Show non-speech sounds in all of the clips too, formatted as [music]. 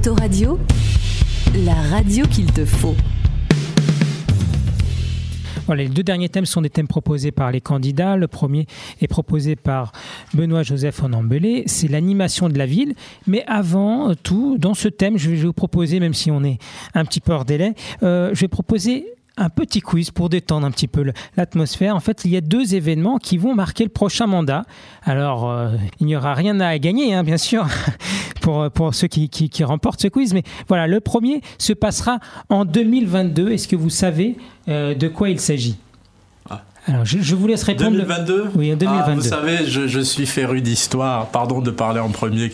Autoradio, la radio qu'il te faut. Voilà, les deux derniers thèmes sont des thèmes proposés par les candidats. Le premier est proposé par Benoît Joseph Onambelé, c'est l'animation de la ville. Mais avant tout, dans ce thème, je vais vous proposer, même si on est un petit peu hors délai, euh, je vais proposer un petit quiz pour détendre un petit peu l'atmosphère. En fait, il y a deux événements qui vont marquer le prochain mandat. Alors, euh, il n'y aura rien à gagner, hein, bien sûr, [laughs] pour, pour ceux qui, qui, remportent ce quiz. Mais voilà, le premier se passera en 2022. Est-ce que vous savez euh, de quoi il s'agit? Ah. alors, je, vous laisse répondre. 2022 Oui, en 2022. Ah, vous savez, je, je suis féru d'histoire. Pardon de parler en premier,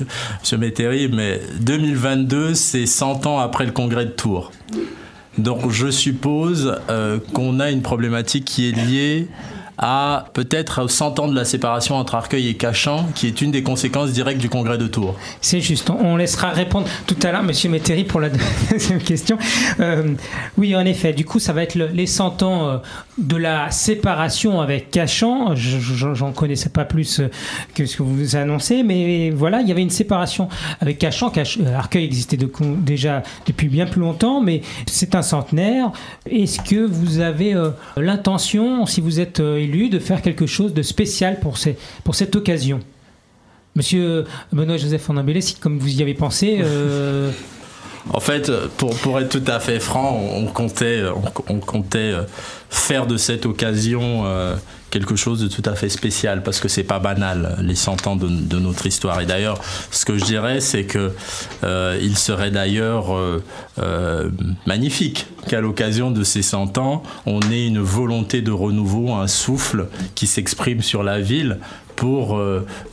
M. Métairie, mais 2022, c'est 100 ans après le congrès de Tours. Donc je suppose euh, qu'on a une problématique qui est liée à peut-être 100 ans de la séparation entre Arcueil et Cachan, qui est une des conséquences directes du congrès de Tours. C'est juste, on laissera répondre tout à l'heure Monsieur Métairie pour la [laughs] deuxième question. Euh, oui, en effet, du coup, ça va être les 100 ans euh, de la séparation avec Cachan. J'en connaissais pas plus euh, que ce que vous annoncez, mais voilà, il y avait une séparation avec Cachan. Arcueil existait déjà depuis bien plus longtemps, mais c'est un centenaire. Est-ce que vous avez l'intention, si vous êtes de faire quelque chose de spécial pour, cette occasion? Monsieur Benoît Joseph Fernandez, si comme vous y avez pensé. Euh, [laughs] en fait, pour, être tout à fait franc, on comptait, on, comptait euh, faire de cette occasion euh, quelque chose de tout à fait spécial parce que c'est pas banal les 100 ans de, notre histoire. Et d'ailleurs, ce que je dirais, c'est que euh, il serait d'ailleurs magnifique qu'à l'occasion de ces 100 ans, on ait une volonté de renouveau, un souffle qui s'exprime sur la ville pour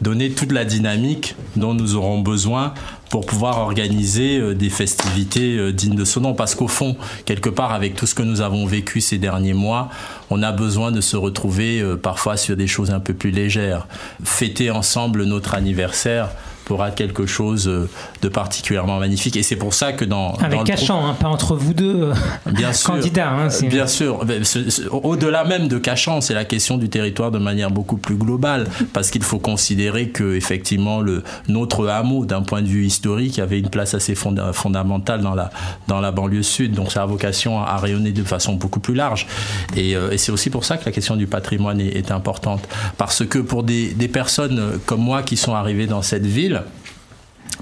donner toute la dynamique dont nous aurons besoin pour pouvoir organiser euh, des festivités euh, dignes de ce nom. Parce qu'au fond, quelque part, avec tout ce que nous avons vécu ces derniers mois, on a besoin de se retrouver euh, parfois sur des choses un peu plus légères. Fêter ensemble notre anniversaire, pourra être quelque chose euh, de particulièrement magnifique. Et c'est pour ça que dans. Avec Cachan, hein, pas entre vous deux euh, bien [laughs] candidats. Hein, bien sûr. Au-delà même de Cachan, c'est la question du territoire de manière beaucoup plus globale. Parce qu'il faut considérer que, effectivement, le, notre hameau, d'un point de vue historique, avait une place assez fondamentale dans la, dans la banlieue sud. Donc ça a vocation à rayonner de façon beaucoup plus large. Et, euh, et c'est aussi pour ça que la question du patrimoine est, est importante. Parce que pour des, des personnes comme moi qui sont arrivées dans cette ville,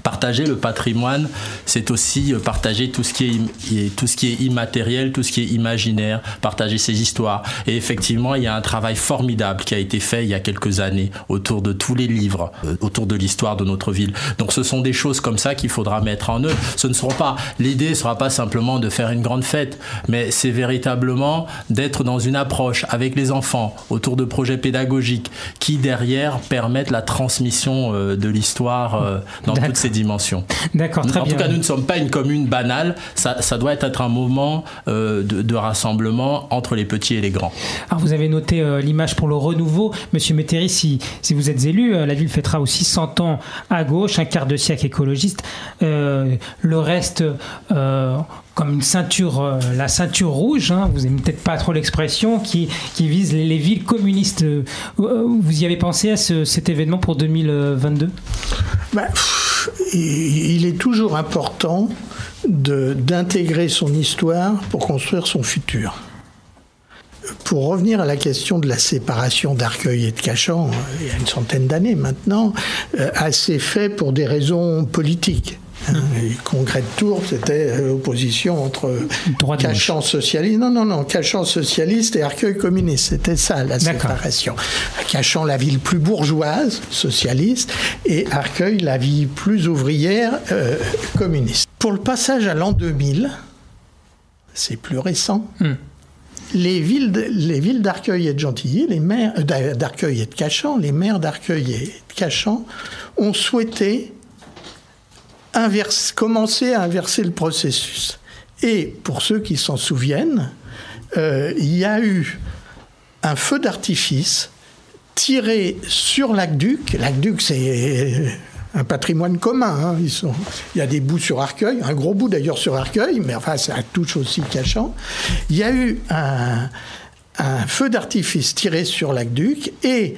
Partager le patrimoine, c'est aussi euh, partager tout ce, qui est, tout ce qui est immatériel, tout ce qui est imaginaire, partager ses histoires. Et effectivement, il y a un travail formidable qui a été fait il y a quelques années autour de tous les livres, euh, autour de l'histoire de notre ville. Donc ce sont des choses comme ça qu'il faudra mettre en œuvre. Ce ne seront pas, l'idée sera pas simplement de faire une grande fête, mais c'est véritablement d'être dans une approche avec les enfants autour de projets pédagogiques qui derrière permettent la transmission euh, de l'histoire dans toutes ces dimensions. D'accord, très en bien. En tout cas, nous ne sommes pas une commune banale. Ça, ça doit être un moment euh, de, rassemblement entre les petits et les grands. Alors, vous avez noté euh, l'image pour le renouveau. Monsieur Métairie, si, si vous êtes élu, euh, la ville fêtera aussi 100 ans à gauche, un quart de siècle écologiste. le reste comme une ceinture, la ceinture rouge, hein, vous n'aimez peut-être pas trop l'expression, qui, vise les, villes communistes. Vous y avez pensé à cet événement pour 2022 il est toujours important d'intégrer son histoire pour construire son futur. Pour revenir à la question de la séparation d'Arcueil et de Cachan, il y a une centaine d'années maintenant, euh, assez fait pour des raisons politiques. [laughs] Le congrès de Tours, c'était l'opposition entre Cachan socialiste, non, non, non, Cachan socialiste et Arcueil communiste. C'était ça la séparation. Cachan, la ville plus bourgeoise, socialiste, et Arcueil, la ville plus ouvrière, euh, communiste. Pour le passage à l'an 2000, c'est plus récent. Hmm. Les villes, les villes d'Arcueil et de Gentilly, les maires euh, d'Arcueil et de Cachan, les maires d'Arcueil et de Cachan ont souhaité commencer à inverser le processus. Et pour ceux qui s'en souviennent, euh, il y a eu un feu d'artifice tiré sur l'Aqueduc. L'Aqueduc, c'est un patrimoine commun. Hein. Ils sont, il y a des bouts sur Arcueil, un gros bout d'ailleurs sur Arcueil, mais enfin, ça touche aussi Cachan. Il y a eu un, un feu d'artifice tiré sur l'Aqueduc et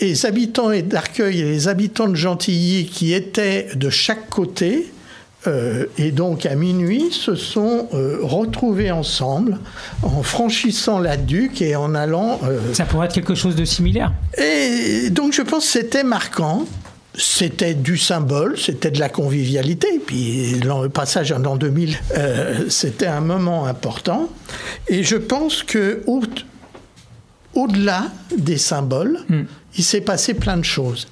les habitants d'Arcueil et les habitants de Gentilly qui étaient de chaque côté euh, et donc à minuit se sont euh, retrouvés ensemble en franchissant la Duc et en allant. euh, Ça pourrait être quelque chose de similaire. et donc je pense que c'était marquant. C'était du symbole, c'était de la convivialité. Puis le passage en l'an 2000, euh, c'était un moment important. Et je pense que au- au-delà des symboles, il s'est passé plein de choses.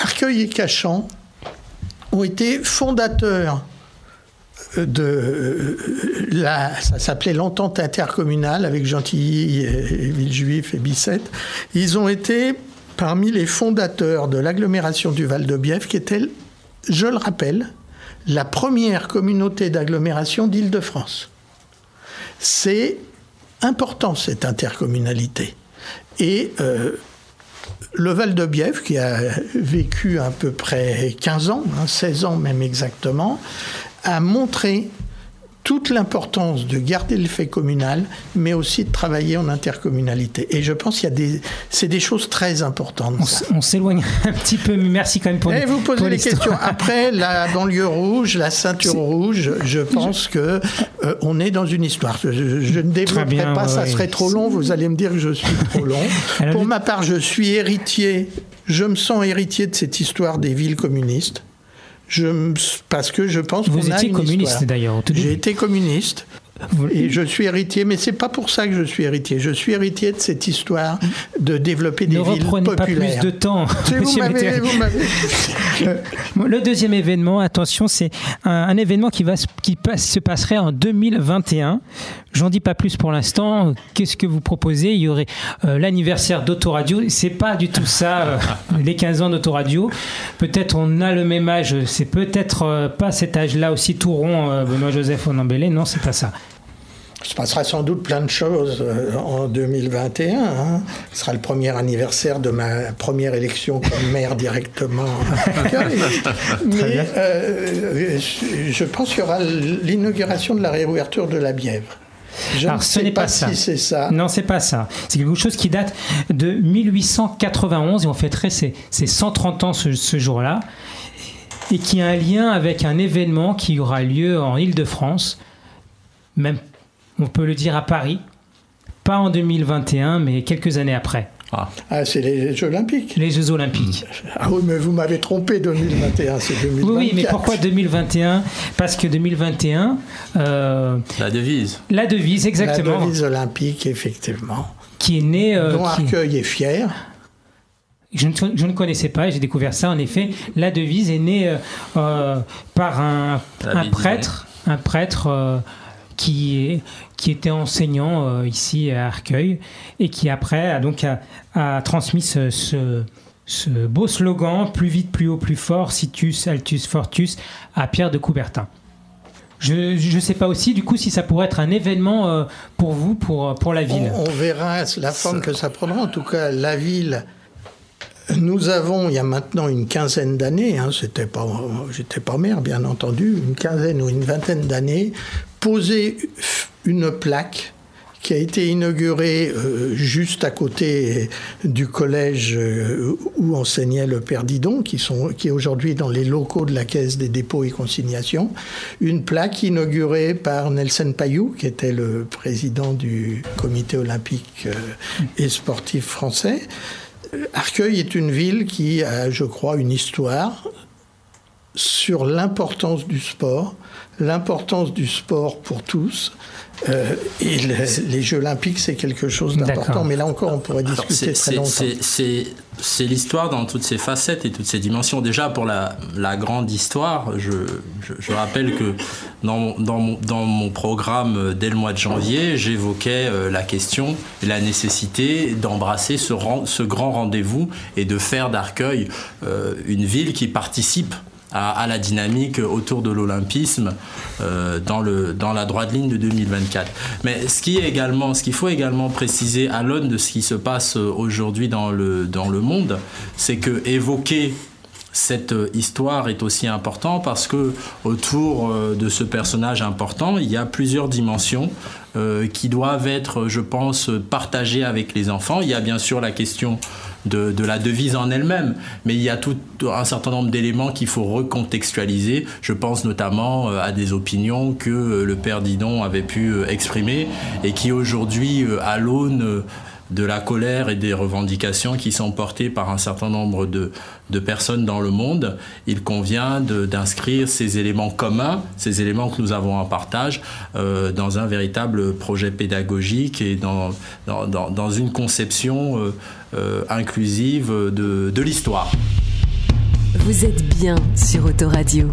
Arcueil et Cachan ont été fondateurs de euh, la, ça s'appelait l'entente intercommunale avec Gentilly, Villejuif et Bicêtre. Ils ont été parmi les fondateurs de l'agglomération du Val de Bièvre, qui était, je le rappelle, la première communauté d'agglomération d'Île-de-France. C'est important cette intercommunalité. Et euh, le Val de Bièvre, qui a [laughs] vécu à peu près 15 ans, hein, 16 ans même exactement, a montré toute l'importance de garder le fait communal, mais aussi de travailler en intercommunalité. Et je pense qu'il y a des, c'est des choses très importantes. On, s'éloigne [laughs] un petit peu, mais merci quand même pour Et les- vous posez pour les questions. Après, la banlieue rouge, la ceinture rouge, je pense que euh, on est dans une histoire. Je, je- je ne développerai bien, pas, ça serait trop long. Vous allez me dire que je suis trop long. [laughs] Alors, Pour ma part, je suis héritier. Je me sens héritier de cette histoire des villes communistes. Je parce que je pense Vous qu'on a étiez une communiste, d'ailleurs, J'ai été communiste. Et je suis héritier, mais c'est pas pour ça que je suis héritier. Je suis héritier de cette histoire de développer des ne villes reprenez pas populaires. plus de temps. [laughs] Vous vous [laughs] Le deuxième événement, attention, c'est un, un événement qui, va, se- qui passe- se passerait en 2021. J'en dis pas plus pour l'instant. Qu'est-ce que vous proposez? Il y aurait euh, l'anniversaire d'Autoradio. C'est pas du tout ça, euh, les 15 ans d'Autoradio. Peut-être on a le même âge. C'est peut-être euh, pas cet âge-là aussi tout rond, euh, Benoît Joseph Onambélé. Non, c'est pas ça. Se passera sans doute plein de choses euh, en 2021. hein. Ce sera le premier anniversaire de ma première élection comme [laughs] maire directement. [laughs] Mais euh, je pense qu'il y aura l'inauguration de la réouverture de la Bièvre. Je Alors, ne ce n'est pas, pas ça. si c'est ça. Non, c'est pas ça. C'est quelque chose qui date de 1891 et on fêterait ses, ses 130 ans ce, ce jour-là et qui a un lien avec un événement qui aura lieu en Île-de-France, même on peut le dire à Paris, pas en 2021 mais quelques années après, Ah, Ah, c'est les Jeux Olympiques. les Jeux Olympiques. Ah oui, mais vous m'avez trompé, 2021, c'est 2024. Oui, oui, mais pourquoi 2021 Parce que 2021, euh, la devise. la devise exactement, La devise olympique, effectivement. qui est née, euh, dont qui- Arcueil est fier. Je ne, je ne connaissais pas, j'ai découvert ça. En effet, la devise est née euh, euh, par un, prêtre, un prêtre euh, qui, était enseignant euh, ici à Arcueil et qui après a donc a, a transmis ce, ce- ce beau slogan plus vite, plus haut, plus fort, situs, altus, fortus à Pierre de Coubertin. Je ne sais pas aussi du coup si ça pourrait être un événement euh, pour vous, pour, pour la ville. On, on verra la forme que ça prendra. En tout cas, la ville. Nous avons, il y a maintenant une quinzaine d'années, hein, c'était pas, j'étais pas maire, bien entendu, une quinzaine ou une vingtaine d'années, posé une plaque qui a été inaugurée euh, juste à côté du collège euh, où enseignait le père Didon, qui, sont, qui est aujourd'hui dans les locaux de la Caisse des dépôts et consignations. Une plaque inaugurée par Nelson Payou, qui était le président du comité olympique euh, et sportif français. Arcueil est une ville qui a, je crois, une histoire sur l'importance du sport, l'importance du sport pour tous. Euh, et le- les Jeux Olympiques, c'est quelque chose d'important. Mais là encore, on pourrait Alors, discuter c'est- très c'est- longtemps. c'est- l'histoire dans toutes ses facettes et toutes ses dimensions. Déjà, pour la, la grande histoire, je, je, je rappelle que dans, mon- dans, mon, dans mon programme euh, dès le mois de janvier, j'évoquais euh, la question et la nécessité d'embrasser ce, grand rendez-vous et de faire d'Arcueil euh, une ville qui participe à, la dynamique autour de l'olympisme euh, dans, dans la droite ligne de 2024. Mais ce qui est également, ce qu'il faut également préciser à l'aune de ce qui se passe aujourd'hui dans le, dans le monde, c'est que évoquer cette euh, histoire est aussi important parce que autour euh, de ce personnage important, il y a plusieurs dimensions euh, qui doivent être, je pense, partagées avec les enfants. Il y a bien sûr la question de, de la devise en elle-même, mais il y a tout un certain nombre d'éléments qu'il faut recontextualiser. Je pense notamment à des opinions que le père Didon avait pu exprimer et qui aujourd'hui, à l'aune de la colère et des revendications qui sont portées par un certain nombre de, personnes dans le monde, il convient d'inscrire ces éléments communs, ces éléments que nous avons en partage, euh, dans un véritable projet pédagogique et dans, dans, une conception euh, euh, inclusive de, de l'histoire. Vous êtes bien sur Autoradio.